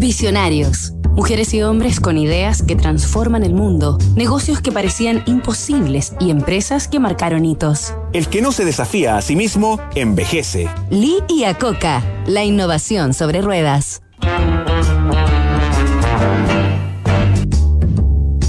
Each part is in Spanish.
Visionarios. Mujeres y hombres con ideas que transforman el mundo, negocios que parecían imposibles y empresas que marcaron hitos. El que no se desafía a sí mismo, envejece. Lee y Acoca, la innovación sobre ruedas.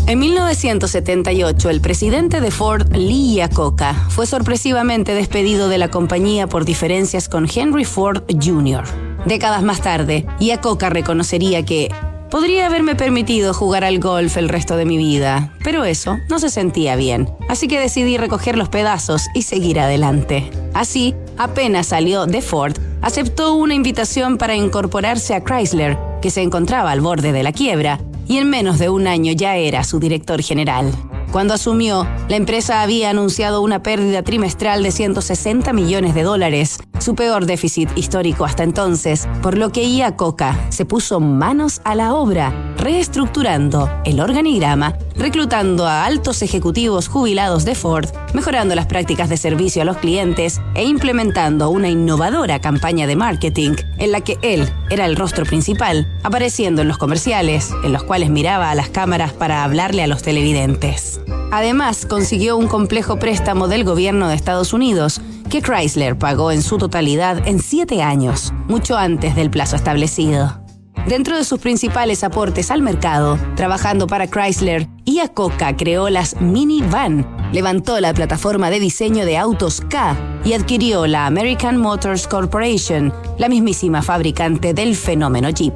En 1978, el presidente de Ford, Lee Iacocca, fue sorpresivamente despedido de la compañía por diferencias con Henry Ford Jr. Décadas más tarde, Iacocca reconocería que podría haberme permitido jugar al golf el resto de mi vida, pero eso no se sentía bien, así que decidí recoger los pedazos y seguir adelante. Así, apenas salió de Ford, aceptó una invitación para incorporarse a Chrysler, que se encontraba al borde de la quiebra, y en menos de un año ya era su director general. Cuando asumió, la empresa había anunciado una pérdida trimestral de 160 millones de dólares, su peor déficit histórico hasta entonces, por lo que IA Coca se puso manos a la obra, reestructurando el organigrama, reclutando a altos ejecutivos jubilados de Ford, mejorando las prácticas de servicio a los clientes e implementando una innovadora campaña de marketing en la que él era el rostro principal, apareciendo en los comerciales, en los cuales miraba a las cámaras para hablarle a los televidentes. Además, consiguió un complejo préstamo del gobierno de Estados Unidos, que Chrysler pagó en su totalidad en siete años, mucho antes del plazo establecido. Dentro de sus principales aportes al mercado, trabajando para Chrysler, Coca creó las Mini Van, levantó la plataforma de diseño de autos K y adquirió la American Motors Corporation, la mismísima fabricante del fenómeno Jeep.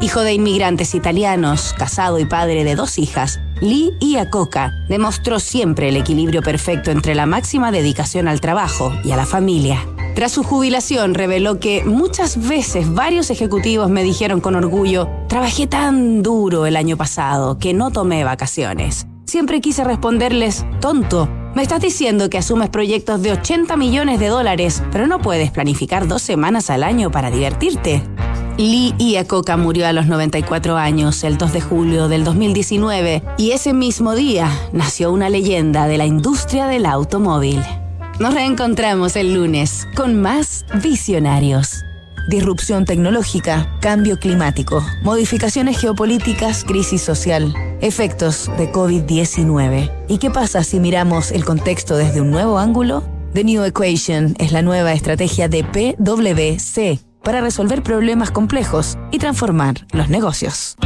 Hijo de inmigrantes italianos, casado y padre de dos hijas, Lee Iacocca demostró siempre el equilibrio perfecto entre la máxima dedicación al trabajo y a la familia. Tras su jubilación reveló que muchas veces varios ejecutivos me dijeron con orgullo, trabajé tan duro el año pasado que no tomé vacaciones. Siempre quise responderles, tonto, me estás diciendo que asumes proyectos de 80 millones de dólares, pero no puedes planificar dos semanas al año para divertirte. Lee Iacocca murió a los 94 años el 2 de julio del 2019 y ese mismo día nació una leyenda de la industria del automóvil. Nos reencontramos el lunes con más visionarios. Disrupción tecnológica, cambio climático, modificaciones geopolíticas, crisis social, efectos de COVID-19. ¿Y qué pasa si miramos el contexto desde un nuevo ángulo? The New Equation es la nueva estrategia de PwC para resolver problemas complejos y transformar los negocios.